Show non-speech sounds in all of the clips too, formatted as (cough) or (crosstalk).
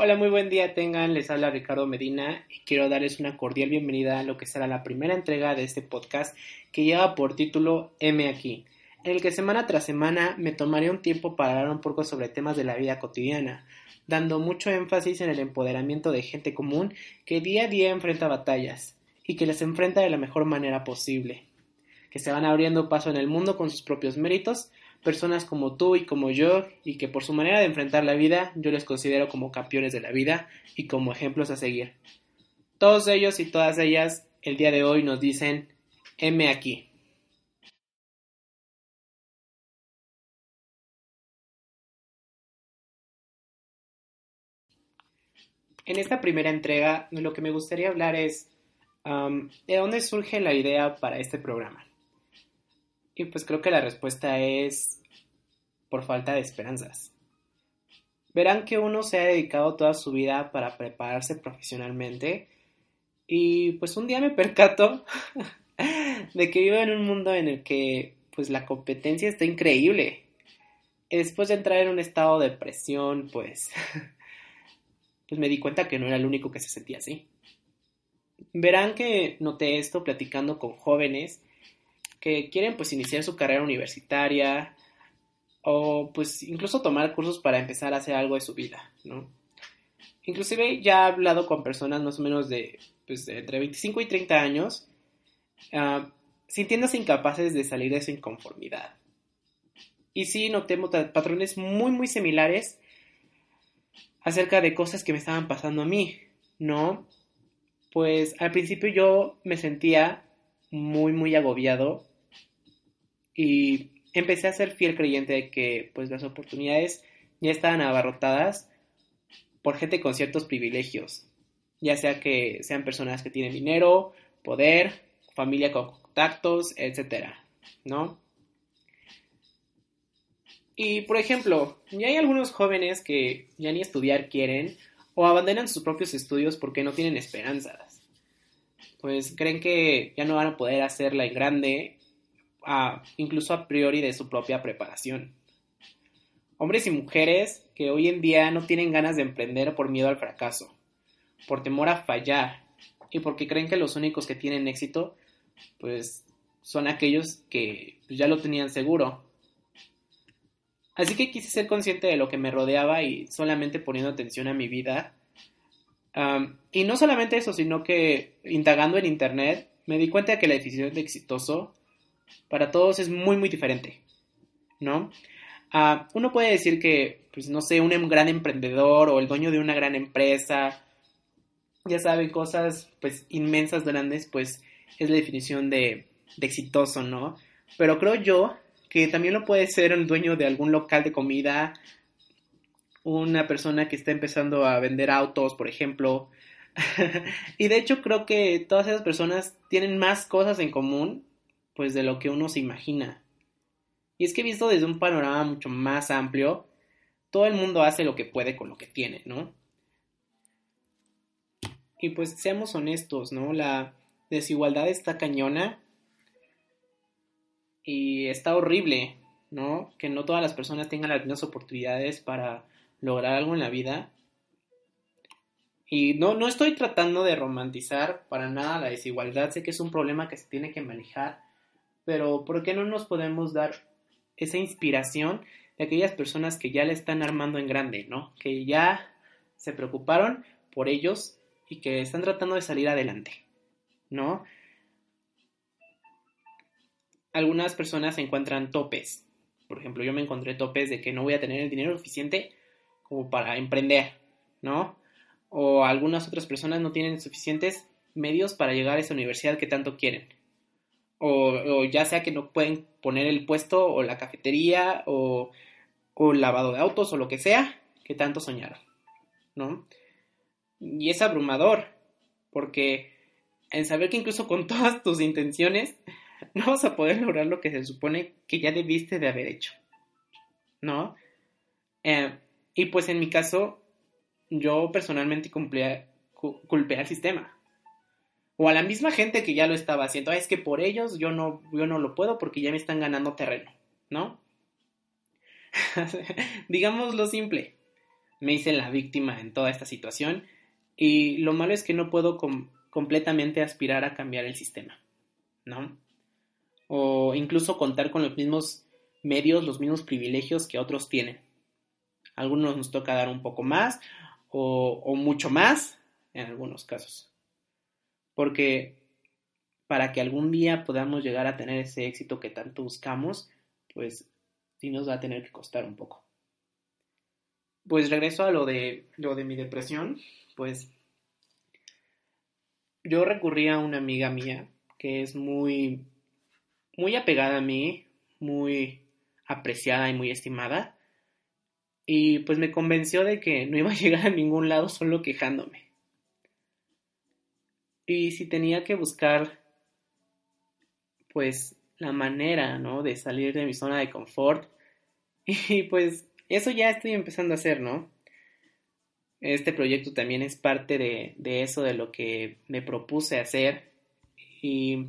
Hola, muy buen día tengan, les habla Ricardo Medina y quiero darles una cordial bienvenida a lo que será la primera entrega de este podcast que lleva por título M aquí, en el que semana tras semana me tomaré un tiempo para hablar un poco sobre temas de la vida cotidiana, dando mucho énfasis en el empoderamiento de gente común que día a día enfrenta batallas y que las enfrenta de la mejor manera posible, que se van abriendo paso en el mundo con sus propios méritos personas como tú y como yo, y que por su manera de enfrentar la vida yo les considero como campeones de la vida y como ejemplos a seguir. Todos ellos y todas ellas el día de hoy nos dicen M aquí. En esta primera entrega lo que me gustaría hablar es um, de dónde surge la idea para este programa. Y pues creo que la respuesta es por falta de esperanzas. Verán que uno se ha dedicado toda su vida para prepararse profesionalmente y pues un día me (laughs) percato de que vivo en un mundo en el que pues la competencia está increíble. Después de entrar en un estado de presión, pues (laughs) pues me di cuenta que no era el único que se sentía así. Verán que noté esto platicando con jóvenes que quieren pues iniciar su carrera universitaria o pues incluso tomar cursos para empezar a hacer algo de su vida, ¿no? Inclusive ya he hablado con personas más o menos de, pues, entre 25 y 30 años uh, sintiéndose incapaces de salir de su inconformidad. Y sí, noté patrones muy, muy similares acerca de cosas que me estaban pasando a mí, ¿no? Pues al principio yo me sentía muy, muy agobiado y empecé a ser fiel creyente de que pues las oportunidades ya estaban abarrotadas por gente con ciertos privilegios, ya sea que sean personas que tienen dinero, poder, familia con contactos, etcétera, ¿no? Y por ejemplo, ya hay algunos jóvenes que ya ni estudiar quieren o abandonan sus propios estudios porque no tienen esperanzas. Pues creen que ya no van a poder hacerla en grande incluso a priori de su propia preparación. Hombres y mujeres que hoy en día no tienen ganas de emprender por miedo al fracaso, por temor a fallar y porque creen que los únicos que tienen éxito pues son aquellos que pues, ya lo tenían seguro. Así que quise ser consciente de lo que me rodeaba y solamente poniendo atención a mi vida. y no solamente eso, sino que indagando en internet me di cuenta que la decisión de exitoso para todos es muy, muy diferente, ¿no? Ah, uno puede decir que, pues, no sé, un em, gran emprendedor o el dueño de una gran empresa, ya saben, cosas, pues, inmensas, grandes, pues, es la definición de, de exitoso, ¿no? Pero creo yo que también lo puede ser el dueño de algún local de comida, una persona que está empezando a vender autos, por ejemplo. (laughs) y de hecho creo que todas esas personas tienen más cosas en común pues de lo que uno se imagina. Y es que visto desde un panorama mucho más amplio, todo el mundo hace lo que puede con lo que tiene, ¿no? Y pues seamos honestos, ¿no? La desigualdad está cañona y está horrible, ¿no? Que no todas las personas tengan las mismas oportunidades para lograr algo en la vida. Y no, no estoy tratando de romantizar para nada la desigualdad, sé que es un problema que se tiene que manejar pero ¿por qué no nos podemos dar esa inspiración de aquellas personas que ya le están armando en grande, ¿no? Que ya se preocuparon por ellos y que están tratando de salir adelante, ¿no? Algunas personas encuentran topes. Por ejemplo, yo me encontré topes de que no voy a tener el dinero suficiente como para emprender, ¿no? O algunas otras personas no tienen suficientes medios para llegar a esa universidad que tanto quieren o, ya sea que no pueden poner el puesto o la cafetería o, o lavado de autos o lo que sea que tanto soñaron, ¿no? Y es abrumador, porque en saber que incluso con (laughs) todas tus intenciones no vas a poder lograr lo que se supone que ya debiste de haber hecho, ¿no? Eh, y pues en mi caso, yo personalmente culpé al sistema, o a la misma gente que ya lo estaba haciendo. es que por ellos yo no, yo no lo puedo porque ya me están ganando terreno, ¿no? (laughs) Digámoslo simple. me hice la víctima en toda esta situación y lo malo es que no puedo completamente aspirar a cambiar el sistema, ¿no? O incluso contar con los mismos medios, los mismos privilegios que otros tienen. algunos nos toca dar un poco más o mucho más en algunos casos. Porque para que algún día podamos llegar a tener ese éxito que tanto buscamos, pues sí nos va a tener que costar un poco. Pues regreso a lo de, lo de mi depresión, pues yo recurrí a una amiga mía que es muy, muy apegada a mí, muy apreciada y muy estimada, y pues me convenció de que no iba a (laughs) llegar a ningún lado solo quejándome. Y si tenía que buscar, pues, la manera, ¿no? De salir de mi zona de confort, (laughs) y pues eso ya estoy empezando a hacer, ¿no? Este proyecto también es parte de, de eso, de lo que me propuse hacer. Y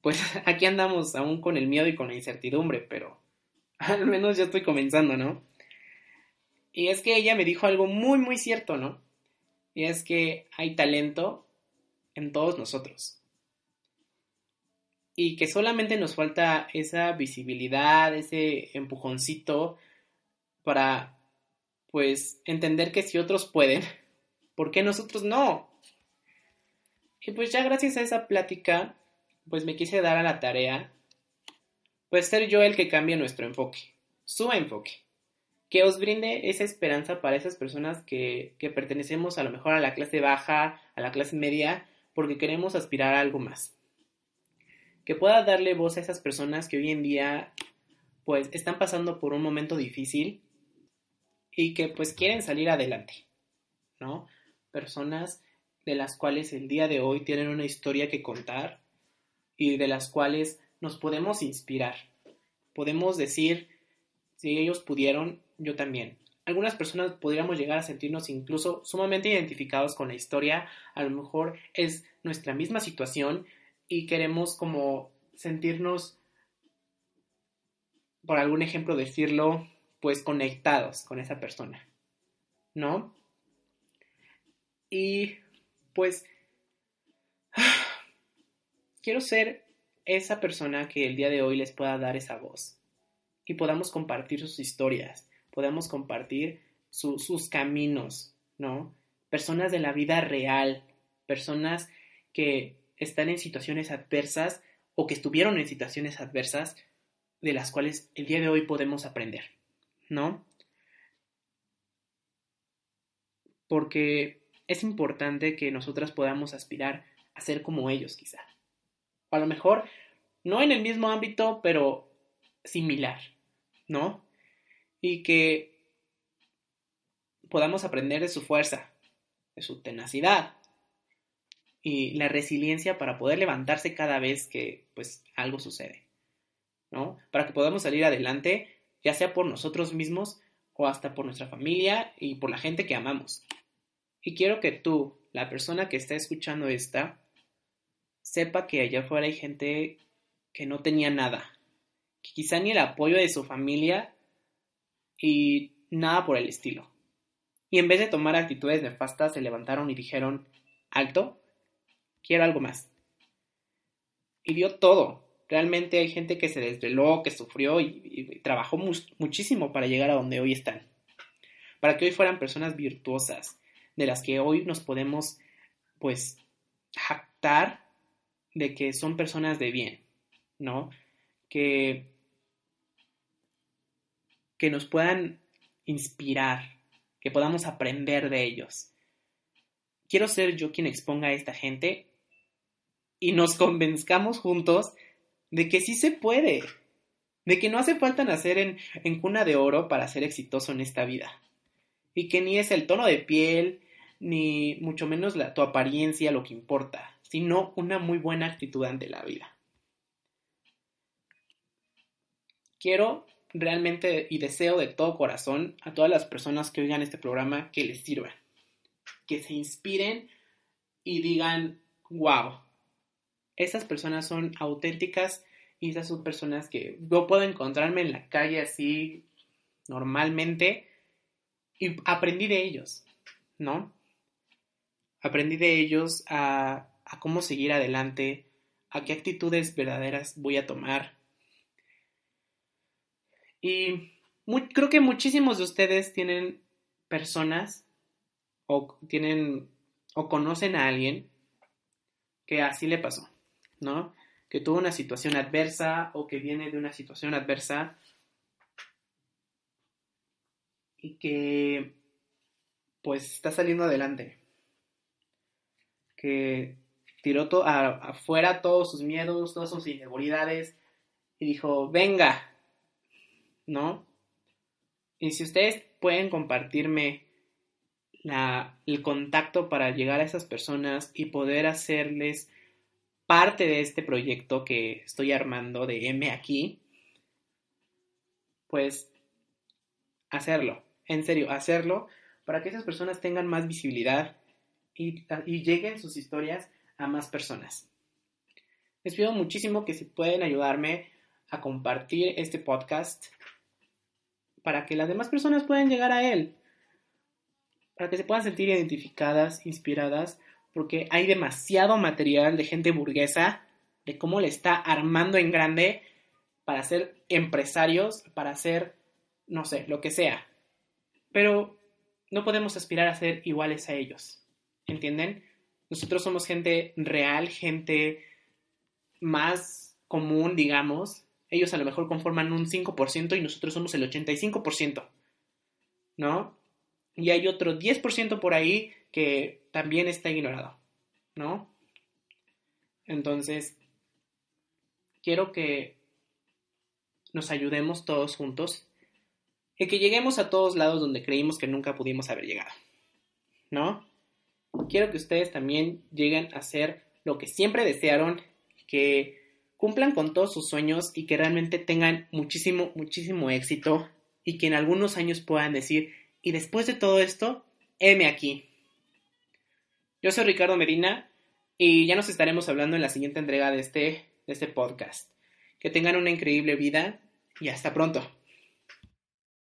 pues (laughs) aquí andamos aún con el miedo y con la incertidumbre, pero (laughs) al menos ya estoy comenzando, ¿no? Y es que ella me dijo algo muy, muy cierto, ¿no? Y es que hay talento en todos nosotros y que solamente nos falta esa visibilidad, ese empujoncito para, pues, entender que si otros pueden, ¿por qué nosotros no? Y pues ya gracias a esa plática, pues me quise dar a la tarea, pues ser yo el que cambie nuestro enfoque, su enfoque, que os brinde esa esperanza para esas personas que, que pertenecemos a lo mejor a la clase baja, a la clase media, porque queremos aspirar a algo más que pueda darle voz a esas personas que hoy en día pues están pasando por un momento difícil y que pues quieren salir adelante, ¿no? Personas de las cuales el día de hoy tienen una historia que contar y de las cuales nos podemos inspirar. Podemos decir, si ellos pudieron, yo también. Algunas personas podríamos llegar a sentirnos incluso sumamente identificados con la historia, a lo mejor es nuestra misma situación y queremos como sentirnos, por algún ejemplo decirlo, pues conectados con esa persona, ¿no? Y pues (sighs) quiero ser esa persona que el día de hoy les pueda dar esa voz y podamos compartir sus historias, podamos compartir sus caminos, ¿no? Personas de la vida real, personas que están en situaciones adversas o que estuvieron en situaciones adversas de las cuales el día de hoy podemos aprender, ¿no? Porque es importante que nosotras podamos aspirar a ser como ellos, quizá. a lo mejor no en el mismo ámbito, pero similar, ¿no? Y que podamos aprender de su fuerza, de su tenacidad, y la resiliencia para poder levantarse cada vez que pues algo sucede, ¿no? Para que podamos salir adelante, ya sea por nosotros mismos o hasta por nuestra familia y por la gente que amamos. Y quiero que tú, la persona que está escuchando esta, sepa que allá afuera hay gente que no tenía nada, que quizá ni el apoyo de su familia y nada por el estilo. Y en vez de tomar actitudes nefastas, se levantaron y dijeron, alto, quiero algo más. Y dio todo. Realmente hay gente que se desveló, que sufrió y, trabajó muchísimo para llegar a donde hoy están. Para que hoy fueran personas virtuosas, de las que hoy nos podemos, pues, jactar de que son personas de bien, ¿no? Que, que nos puedan inspirar, que podamos aprender de ellos. Quiero ser yo quien exponga a esta gente y nos convenzcamos juntos de que sí se puede, de que no hace falta nacer en, en cuna de oro para ser exitoso en esta vida, y que ni es el tono de piel, ni mucho menos la, tu apariencia lo que importa, sino una muy buena actitud ante la vida. Quiero realmente y deseo de todo corazón a todas las personas que oigan este programa que les sirva, que se inspiren y digan, wow, esas personas son auténticas y esas son personas que yo puedo encontrarme en la calle así normalmente y aprendí de ellos, ¿no? Aprendí de ellos a, a cómo seguir adelante, a qué actitudes verdaderas voy a tomar. Y creo que muchísimos de ustedes tienen personas o tienen o conocen a alguien que así le pasó, ¿no? Que tuvo una situación adversa o que viene de una situación adversa y que pues está saliendo adelante. Que tiró afuera todos sus miedos, todas sus inseguridades y dijo, venga, ¿no? Y si ustedes pueden compartirme el contacto para llegar a esas personas y poder hacerles parte de este proyecto que estoy armando de M aquí, pues hacerlo, en serio, hacerlo para que esas personas tengan más visibilidad y, y lleguen sus historias a más personas. Les pido muchísimo que si pueden ayudarme a compartir este podcast para que las demás personas puedan llegar a él, para que se puedan sentir identificadas, inspiradas, porque hay demasiado material de gente burguesa, de cómo le está armando en grande para ser empresarios, para ser, no sé, lo que sea. Pero no podemos aspirar a ser iguales a ellos, ¿entienden? Nosotros somos gente real, gente más común, digamos, ellos a lo mejor conforman un 5% y nosotros somos el 85%, ¿no? Y hay otro 10% por ahí que también está ignorado, ¿no? Entonces, quiero que nos ayudemos todos juntos y que lleguemos a todos lados donde creímos que nunca pudimos haber llegado, ¿no? Quiero que ustedes también lleguen a ser lo que siempre desearon, que cumplan con todos sus sueños y que realmente tengan muchísimo, muchísimo éxito y que en algunos años puedan decir, y después de todo esto, heme aquí. Yo soy Ricardo Medina y ya nos estaremos hablando en la siguiente entrega de este, de este podcast. Que tengan una increíble vida y hasta pronto.